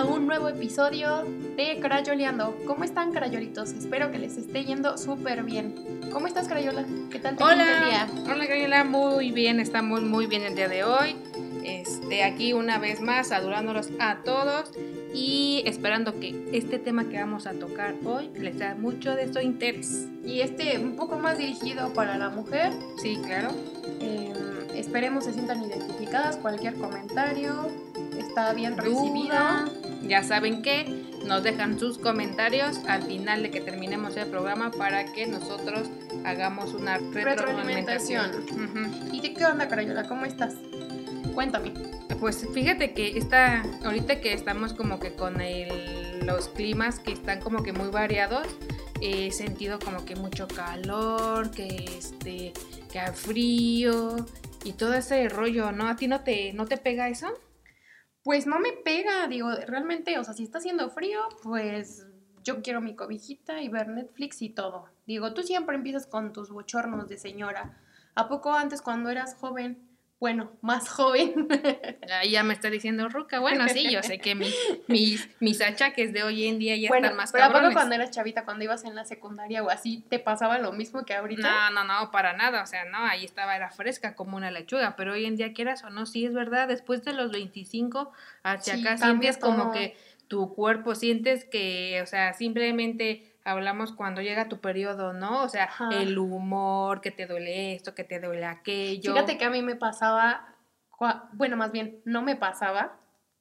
a un nuevo episodio de Crayoleando. ¿Cómo están, crayolitos? Espero que les esté yendo súper bien. ¿Cómo estás, Crayola? ¿Qué tal te Hola, el día? hola Crayola, muy bien, estamos muy bien el día de hoy. Este, aquí una vez más, adorándolos a todos y esperando que este tema que vamos a tocar hoy les da mucho de su interés. Y este un poco más dirigido para la mujer. Sí, claro. Eh, esperemos se sientan identificadas. Cualquier comentario está bien recibido. Duda, ya saben que nos dejan sus comentarios al final de que terminemos el programa para que nosotros hagamos una retroalimentación. ¿Y qué onda, Crayola? ¿Cómo estás? Cuéntame. Pues fíjate que está, ahorita que estamos como que con el- los climas que están como que muy variados, he sentido como que mucho calor, que este, que frío y todo ese rollo, ¿no? ¿A ti no te, no te pega eso? Pues no me pega, digo, realmente, o sea, si está haciendo frío, pues yo quiero mi cobijita y ver Netflix y todo. Digo, tú siempre empiezas con tus bochornos de señora. ¿A poco antes cuando eras joven? Bueno, más joven. Ahí ya me está diciendo Ruca. Bueno, sí, yo sé que mi- mis, mis achaques de hoy en día ya bueno, están más pero ¿a poco cabrones. cuando eras chavita, cuando ibas en la secundaria o así, te pasaba lo mismo que ahorita? No, no, no, para nada, o sea, no, ahí estaba, era fresca como una lechuga, pero hoy en día quieras o no, sí es verdad, después de los 25 hacia Sí, acá sientes como todo. que tu cuerpo, sientes que, o sea, simplemente hablamos cuando llega tu periodo, ¿no? O sea, Ajá. el humor, que te duele esto, que te duele aquello. Fíjate que a mí me pasaba, bueno, más bien, no me pasaba,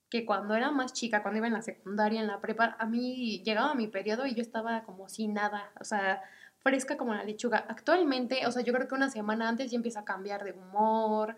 que cuando era más chica, cuando iba en la secundaria, en la prepa, a mí llegaba mi periodo y yo estaba como sin nada, o sea, fresca como la lechuga. Actualmente, o sea, yo creo que una semana antes ya empieza a cambiar de humor,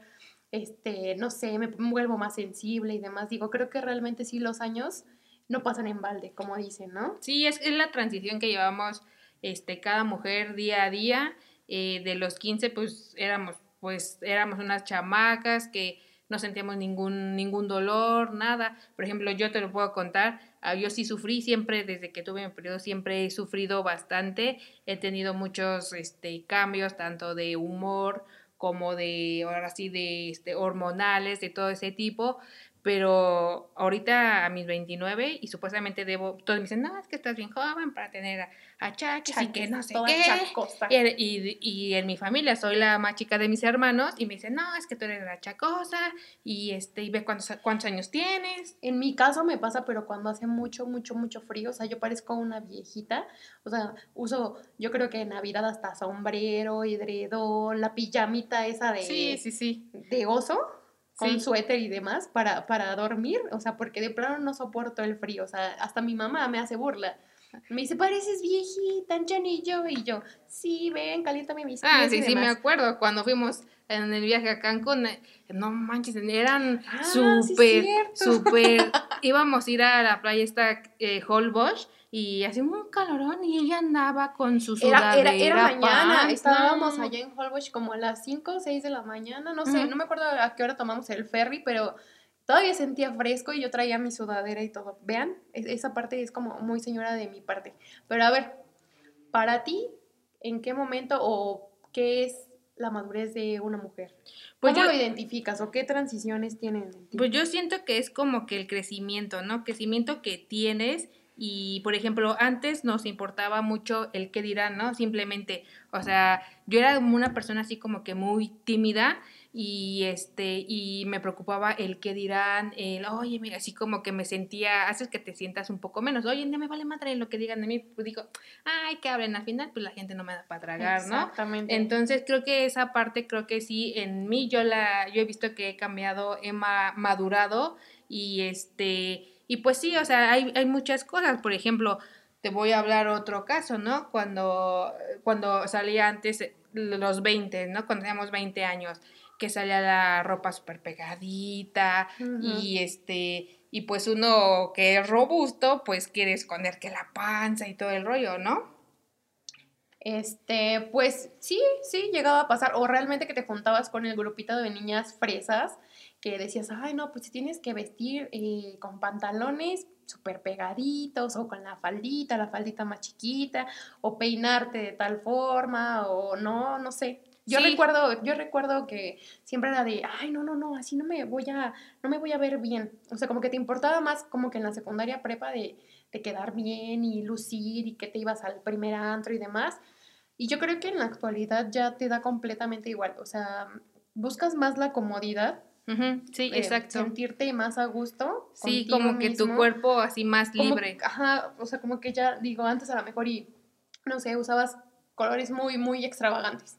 este, no sé, me vuelvo más sensible y demás. Digo, creo que realmente sí los años no pasan en balde, como dicen, ¿no? Sí, es, es la transición que llevamos este, cada mujer día a día. Eh, de los 15, pues éramos, pues éramos unas chamacas que no sentíamos ningún, ningún dolor, nada. Por ejemplo, yo te lo puedo contar, ah, yo sí sufrí siempre, desde que tuve mi periodo, siempre he sufrido bastante. He tenido muchos este, cambios, tanto de humor como de, ahora sí, de este, hormonales, de todo ese tipo pero ahorita a mis 29 y supuestamente debo, todos me dicen, no, es que estás bien joven para tener a- achaques y que no sé qué. y- y en mi familia soy la más chica de mis hermanos y me dicen, no, es que tú eres la chacosa y, este, y ve cuántos, cuántos años tienes. En mi caso me pasa, pero cuando hace mucho, mucho, mucho frío, o sea, yo parezco una viejita, o sea, uso, yo creo que en Navidad hasta sombrero, edredón, la pijamita esa de, Sí, sí, sí. de oso, con Sí. suéter y demás, para, para dormir, o sea, porque de plano no soporto el frío, o sea, hasta mi mamá me hace burla. Me dice, pareces viejita, Janillo, y yo, sí, ven, caliéntame mis Ah, pies y sí, sí, me demás". acuerdo cuando fuimos en el viaje a Cancún. eh, No manches, eran Ah, sí súper, cierto. súper. Íbamos a ir a la playa esta eh, Holbox y hacía un calorón y ella andaba con su Era, sudadera. era, era mañana, pants, estábamos allá en Holbox como a las 5 o 6 de la mañana, no sé, Ujú. no me acuerdo a qué hora tomamos el ferry, pero todavía sentía fresco y yo traía mi sudadera y todo. Vean, es- esa parte es como muy señora de mi parte. Pero a ver, para ti, ¿en qué momento o qué es la madurez de una mujer? Pues ¿Cómo yo- lo identificas o qué transiciones tienen en ti? Pues yo siento que es como que el crecimiento, ¿no? Crecimiento que tienes y, por ejemplo, antes nos importaba mucho el qué dirán, ¿no? Simplemente, o sea, yo era una persona así como que muy tímida y este y me preocupaba el qué dirán, el, oye, mira, así como que me sentía, haces que te sientas un poco menos, oye, no me vale madre lo que digan de mí, pues digo, ay, que hablen al final, pues la gente no me da para tragar, ¿no? Exactamente. Entonces creo que esa parte, creo que sí, en mí yo la, yo he visto que he cambiado, he ma- madurado y este, y pues sí, o sea, hay, hay muchas cosas, por ejemplo, te voy a hablar otro caso, ¿no? Cuando, cuando salía antes eh, los 20, ¿no? Cuando teníamos 20 años, que salía la ropa súper pegadita y este, y pues uno que es robusto, pues quiere esconder que la panza y todo el rollo, ¿no? Este, pues sí, sí, llegaba a pasar. O realmente que te juntabas con el grupito de niñas fresas que decías, ay, no, pues si tienes que vestir eh, con pantalones súper pegaditos o con la faldita, la faldita más chiquita, o peinarte de tal forma, o no, no sé. Yo Sí. recuerdo, yo recuerdo que siempre era de, ay, no, no, no, así no me voy a, no me voy a ver bien. O sea, como que te importaba más como que en la secundaria prepa de, de quedar bien y lucir y que te ibas al primer antro y demás. Y yo creo que en la actualidad ya te da completamente igual. O sea, buscas más la comodidad, Ujú, Sí, eh, exacto. sentirte más a gusto. Sí, como que tu cuerpo así más Como- libre. Ajá, o sea, como que ya, digo, antes a lo mejor y, no sé, usabas colores muy, muy extravagantes.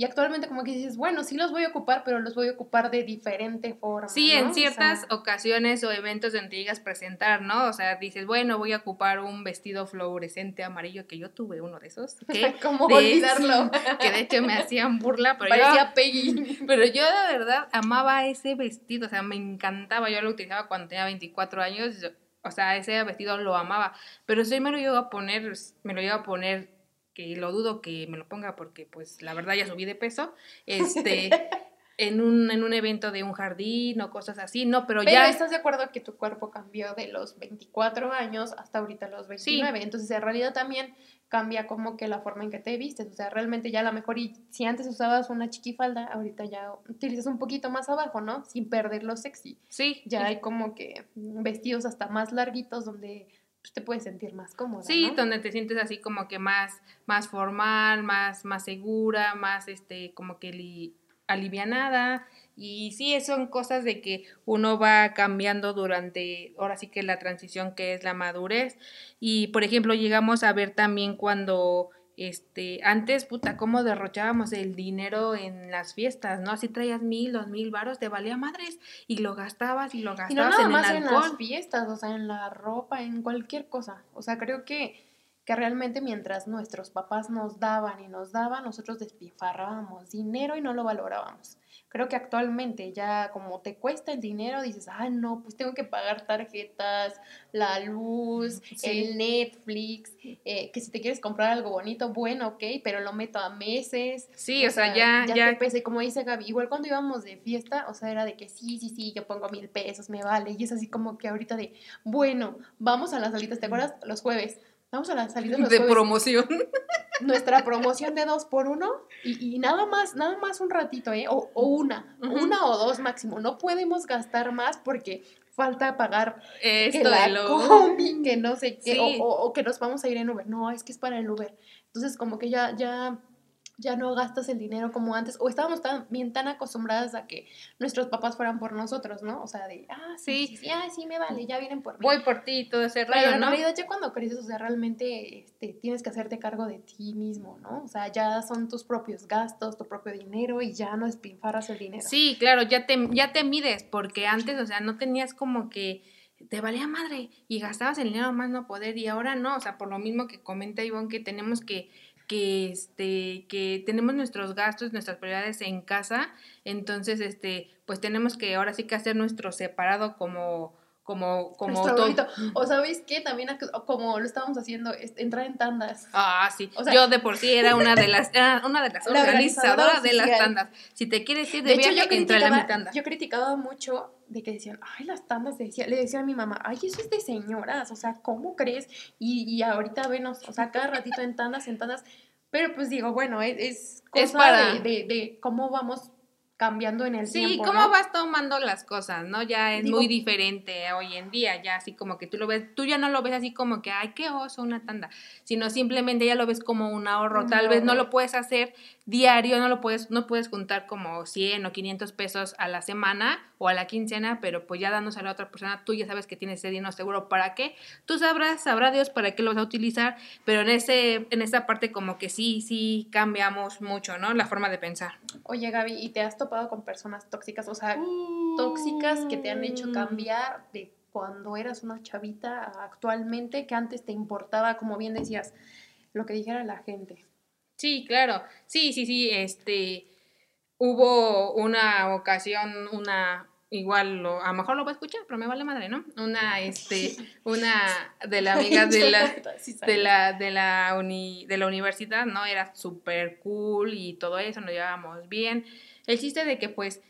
Y actualmente como que dices, bueno, sí los voy a ocupar, pero los voy a ocupar de diferente forma. Sí, ¿no? en O ciertas sea, ocasiones o eventos donde digas presentar, ¿no? O sea, dices, bueno, voy a ocupar un vestido fluorescente amarillo, que yo tuve uno de esos. Que, ¿Cómo de- olvidarlo? que de hecho me hacían burla, pero Parecía yo, Peggy. pero yo de verdad amaba ese vestido, o sea, me encantaba. Yo lo utilizaba cuando tenía 24 años, o sea, ese vestido lo amaba. Pero sí me lo iba a poner, me lo iba a poner, que lo dudo que me lo ponga porque, pues, la verdad ya subí de peso. Este. En un, en un evento de un jardín o cosas así, no, pero, Pero ya estás de acuerdo que tu cuerpo cambió de los 24 años hasta ahorita los 29. Entonces, en realidad también cambia como que la forma en que te vistes. O sea, realmente ya a lo mejor, y si antes usabas una chiquifalda, ahorita ya utilizas un poquito más abajo, ¿no? Sin perder lo sexy. sí, Ya hay como que vestidos hasta más larguitos donde pues, te puedes sentir más cómoda. Sí, ¿no? donde te sientes así como que más, más formal, más, más segura, más este, como que li- alivianada. Y sí, son cosas de que uno va cambiando durante, ahora sí que la transición que es la madurez. Y por ejemplo, llegamos a ver también cuando este, antes, puta, cómo derrochábamos el dinero en las fiestas, ¿no? Si traías mil, dos mil varos, te valía madres y lo gastabas y lo Y no gastabas nada en más el en alcohol. las fiestas, o sea, en la ropa, en cualquier cosa. O sea, creo que, que realmente mientras nuestros papás nos daban y nos daban, nosotros despilfarrábamos dinero y no lo valorábamos. Creo que actualmente ya como te cuesta el dinero, dices, ah, no, pues tengo que pagar tarjetas, la luz, Sí. el Netflix, eh, que si te quieres comprar algo bonito, bueno, ok, pero lo meto a meses. Sí, o sea, ya, ya, ya, te pesa. Y como dice Gaby, igual cuando íbamos de fiesta, o sea, era de que sí, sí, sí, yo pongo mil pesos, me vale. Y es así como que ahorita de, bueno, vamos a las salitas, ¿te acuerdas? Los jueves. Vamos a salitas los de jueves. promoción. Nuestra promoción de dos por uno y, y nada más, nada más un ratito, ¿eh? O, o una, una o dos máximo. No podemos gastar más porque falta pagar que Esto la de lo... combi, que no sé qué, Sí. o, o- o que nos vamos a ir en Uber. No, es que es para el Uber. Entonces, como que ya, ya, ya no gastas el dinero como antes. O estábamos tan, bien tan acostumbradas a que nuestros papás fueran por nosotros, ¿no? O sea, de, ah, sí, Sí. sí, sí, ah, sí, me vale, ya vienen por mí. Voy por ti y todo ese Pero rollo, en ¿no? realidad ya cuando creces, o sea, realmente este, tienes que hacerte cargo de ti mismo, ¿no? O sea, ya son tus propios gastos, tu propio dinero y ya no despilfarras el dinero. Sí, claro, ya te, ya te mides, porque antes, o sea, no tenías como que te valía madre y gastabas el dinero más no poder y ahora no, o sea, por lo mismo que comenta Ivonne, que tenemos que que este que tenemos nuestros gastos, nuestras prioridades en casa, entonces este pues tenemos que ahora sí que hacer nuestro separado como como como todo. O sabéis qué, también como lo estábamos haciendo, es entrar en tandas. Ah, sí. O sea- yo de por sí era una de las era una de las La organizadoras organizadora de las tandas. Si te quieres ir de, De hecho, viaje, yo entra a mi criticaba, tanda. yo criticaba mucho de que decían, ay, las tandas, decía, le decía a mi mamá, ay, eso es de señoras, o sea, ¿cómo crees? Y, y ahorita venos, o sea, cada ratito en tandas, en tandas, pero pues digo, bueno, es, es cosa Es para- de, de- de cómo vamos cambiando en el Sí, tiempo, cómo ¿no? vas tomando las cosas, ¿no? Ya es Digo- muy diferente hoy en día, ya así como que tú lo ves, tú ya no lo ves así como que, ay, qué oso, una tanda, sino simplemente ya lo ves como un ahorro. Tal vez no lo puedes hacer diario, no lo puedes, no puedes juntar como 100 o 500 pesos a la semana o a la quincena, pero pues ya dándose a la otra persona, tú ya sabes que tienes ese dinero seguro, ¿para qué? Tú sabrás, sabrá Dios para qué lo vas a utilizar, pero en ese, en esa parte como que sí, sí cambiamos mucho, ¿no? La forma de pensar. Oye, Gaby, ¿y te has topado con personas tóxicas? O sea, tóxicas que te han hecho cambiar de cuando eras una chavita actualmente, que antes te importaba, como bien decías, lo que dijera la gente. Sí, claro. Sí, sí, sí. Este, hubo una ocasión, una, igual, lo, a lo mejor lo voy a escuchar, pero me vale madre, ¿no? Una, este, una de la amiga de la, de la, de la, uni- de la universidad, ¿no? Era súper cool y todo eso, nos llevábamos bien. El chiste de que, pues,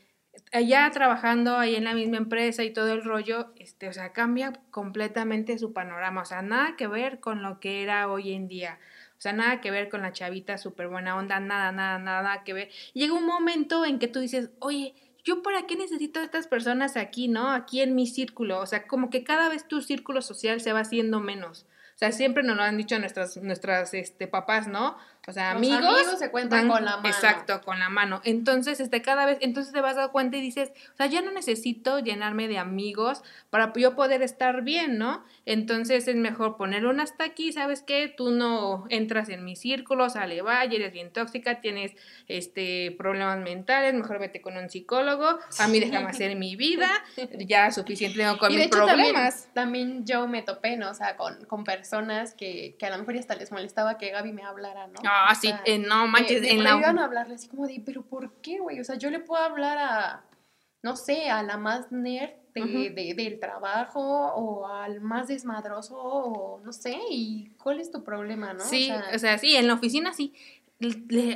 allá trabajando ahí en la misma empresa y todo el rollo, este, o sea, cambia completamente su panorama, o sea, nada que ver con lo que era hoy en día. O sea, nada que ver con la chavita súper buena onda, nada, nada, nada que ver. llega un momento en que tú dices, oye, ¿yo para qué necesito a estas personas aquí, no? Aquí en mi círculo. O sea, como que cada vez tu círculo social se va haciendo menos. O sea, siempre nos lo han dicho nuestras, nuestras este, papás, ¿no? O sea, amigos, amigos se cuentan con la mano. Exacto, con la mano. Entonces, este, cada vez, entonces te vas a dar cuenta y dices, o sea, ya no necesito llenarme de amigos para yo poder estar bien, ¿no? Entonces es mejor poner un hasta aquí, ¿sabes qué? Tú no entras en mi círculo, sale, vaya, eres bien tóxica, tienes este problemas mentales, mejor vete con un psicólogo, a mí déjame hacer mi vida, ya suficiente tengo con mis problemas. También, yo me topé, ¿no? O sea, con, con personas que, que a lo mejor hasta les molestaba que Gaby me hablara, ¿no? Ah, sí, eh, no manches. en la... a hablarle así como de, pero ¿por qué, güey? O sea, yo le puedo hablar a, no sé, a la más nerd de, del trabajo o al más desmadroso o no sé, y cuál es tu problema, ¿no? Sí, o sea, sí, en la oficina sí.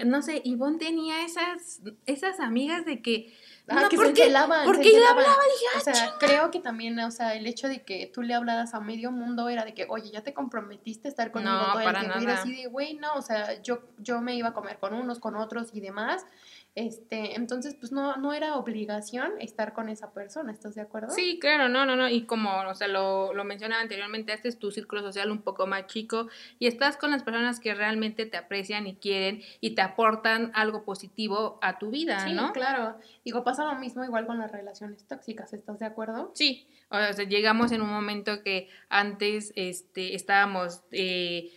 no sé, Ivonne tenía esas, esas amigas de que Ah, que se encelaban. ¿Por qué le hablaba? Dije, o sea, creo que también, o sea, el hecho de que tú le hablaras a medio mundo era de que, oye, ya te comprometiste a estar conmigo todo el tiempo. Y así de, güey, no, o sea, yo, yo me iba a comer con unos, con otros y demás. Este, entonces, pues no, no era obligación estar con esa persona, ¿estás de acuerdo? Sí, claro, no, no, no. Y como, o sea, lo, lo mencionaba anteriormente, este es tu círculo social un poco más chico y estás con las personas que realmente te aprecian y quieren y te aportan algo positivo a tu vida, ¿no? Sí, claro. Digo, pasa lo mismo igual con las relaciones tóxicas, ¿estás de acuerdo? Sí. O sea, llegamos en un momento que antes este, estábamos. Eh,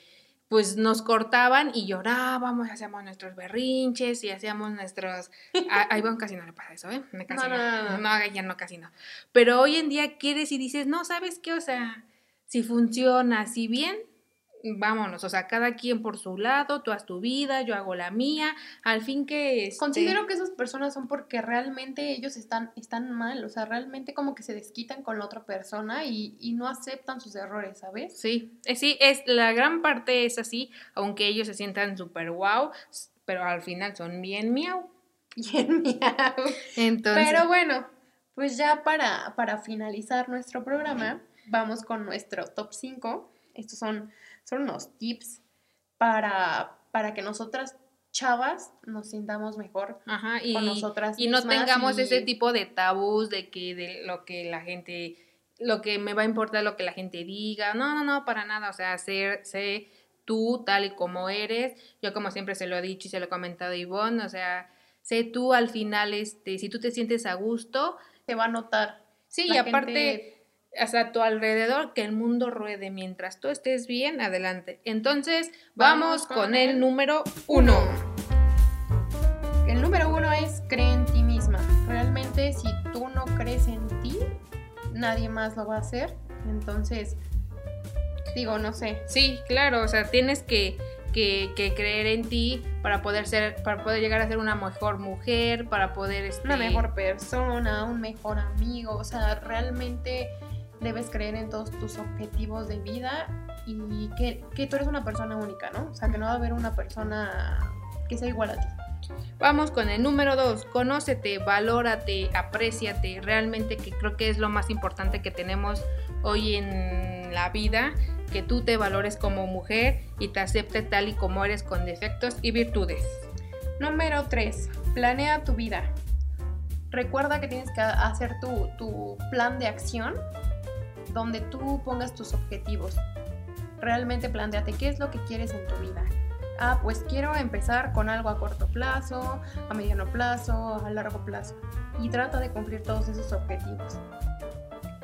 pues nos cortaban y llorábamos, hacíamos nuestros berrinches y hacíamos nuestros... A, Ivonne casi no le pasa eso, ¿eh? Casi no, no, no, ya no, casi no. Pero hoy en día quieres y dices, no, ¿sabes qué? O sea, si funciona así bien, vámonos, o sea, cada quien por su lado, tú haz tu vida, yo hago la mía, al fin que... Este Considero que esas personas son porque realmente ellos están, están mal, o sea, realmente como que se desquitan con la otra persona y, y no aceptan sus errores, ¿sabes? Sí, eh, sí, es, la gran parte es así, aunque ellos se sientan súper wow, pero al final son bien miau. Bien miau. Entonces... Pero bueno, pues ya para, para finalizar nuestro programa, vamos con nuestro top 5. Estos son son unos tips para, para que nosotras chavas nos sintamos mejor y, con nosotras y no tengamos ese tipo de tabús de que de lo que la gente lo que me va a importar lo que la gente diga. No no no para nada. O sea ser sé tú tal y como eres. Yo como siempre se lo he dicho y se lo he comentado a Ivonne o sea sé tú al final este si tú te sientes a gusto te va a notar. Sí y aparte hasta tu alrededor, que el mundo ruede mientras tú estés bien, adelante. Entonces, vamos, con, el, número uno. El número uno es cree en ti misma. Realmente, si tú no crees en ti, nadie más lo va a hacer. Entonces, digo, no sé. Sí, claro, o sea, tienes que, que, creer en ti para poder ser, para poder llegar a ser una mejor mujer, para poder este... una mejor persona, un mejor amigo. O sea, realmente debes creer en todos tus objetivos de vida y que, tú eres una persona única, ¿no? O sea, que no va a haber una persona que sea igual a ti. Vamos con el número dos, conócete, valórate, apréciate, realmente que creo que es lo más importante que tenemos hoy en la vida, que tú te valores como mujer y te aceptes tal y como eres con defectos y virtudes. Número 3. Planea tu vida. Recuerda que tienes que hacer tu, tu plan de acción donde tú pongas tus objetivos. Realmente planteate qué es lo que quieres en tu vida. Ah, pues quiero empezar con algo a corto plazo, a mediano plazo, a largo plazo. Y trata de cumplir todos esos objetivos.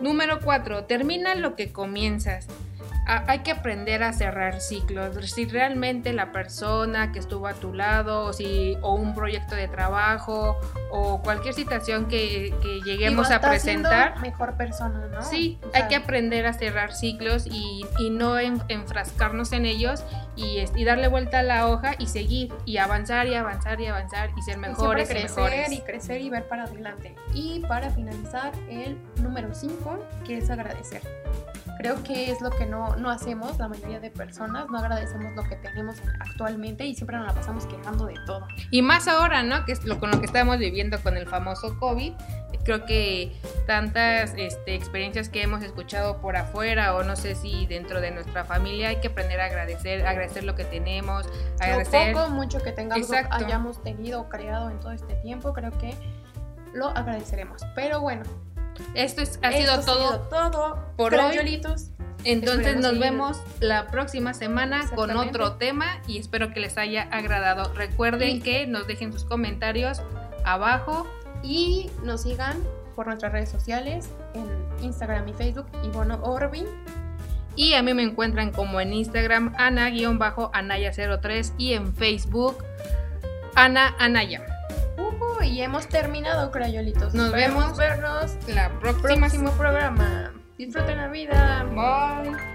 Número 4. Termina lo que comienzas hay que aprender a cerrar ciclos. Si realmente la persona que estuvo a tu lado, o, si, o un proyecto de trabajo, o cualquier situación que, lleguemos a presentar. Mejor persona, ¿no? Sí, hay que aprender a cerrar ciclos y, no enfrascarnos en ellos y, y, darle vuelta a la hoja y seguir y avanzar y avanzar y avanzar y ser mejores y, crecer y crecer y ver para adelante. Y para finalizar, el número 5, que es agradecer. Creo que es lo que no, no hacemos la mayoría de personas, no agradecemos lo que tenemos actualmente y siempre nos la pasamos quejando de todo. Y más ahora, ¿no? Que es lo con lo que estamos viviendo con el famoso COVID, creo que tantas este, experiencias que hemos escuchado por afuera o no sé si dentro de nuestra familia hay que aprender a agradecer, agradecer lo que tenemos, agradecer... Lo poco, mucho que tengamos, hayamos tenido o creado en todo este tiempo, creo que lo agradeceremos. Pero bueno. Esto es, ha sido todo, todo por hoy. Entonces nos vemos la próxima semana con otro tema y espero que les haya agradado. Recuerden que nos dejen sus comentarios abajo y nos sigan por nuestras redes sociales en Instagram y Facebook Ivono Orbin. Y a mí me encuentran como en Instagram Ana-Anaya03 y en Facebook Ana Anaya. Y hemos terminado, crayolitos. Nos vemos vernos la próxima próximo programa. Disfruten la vida. Bye.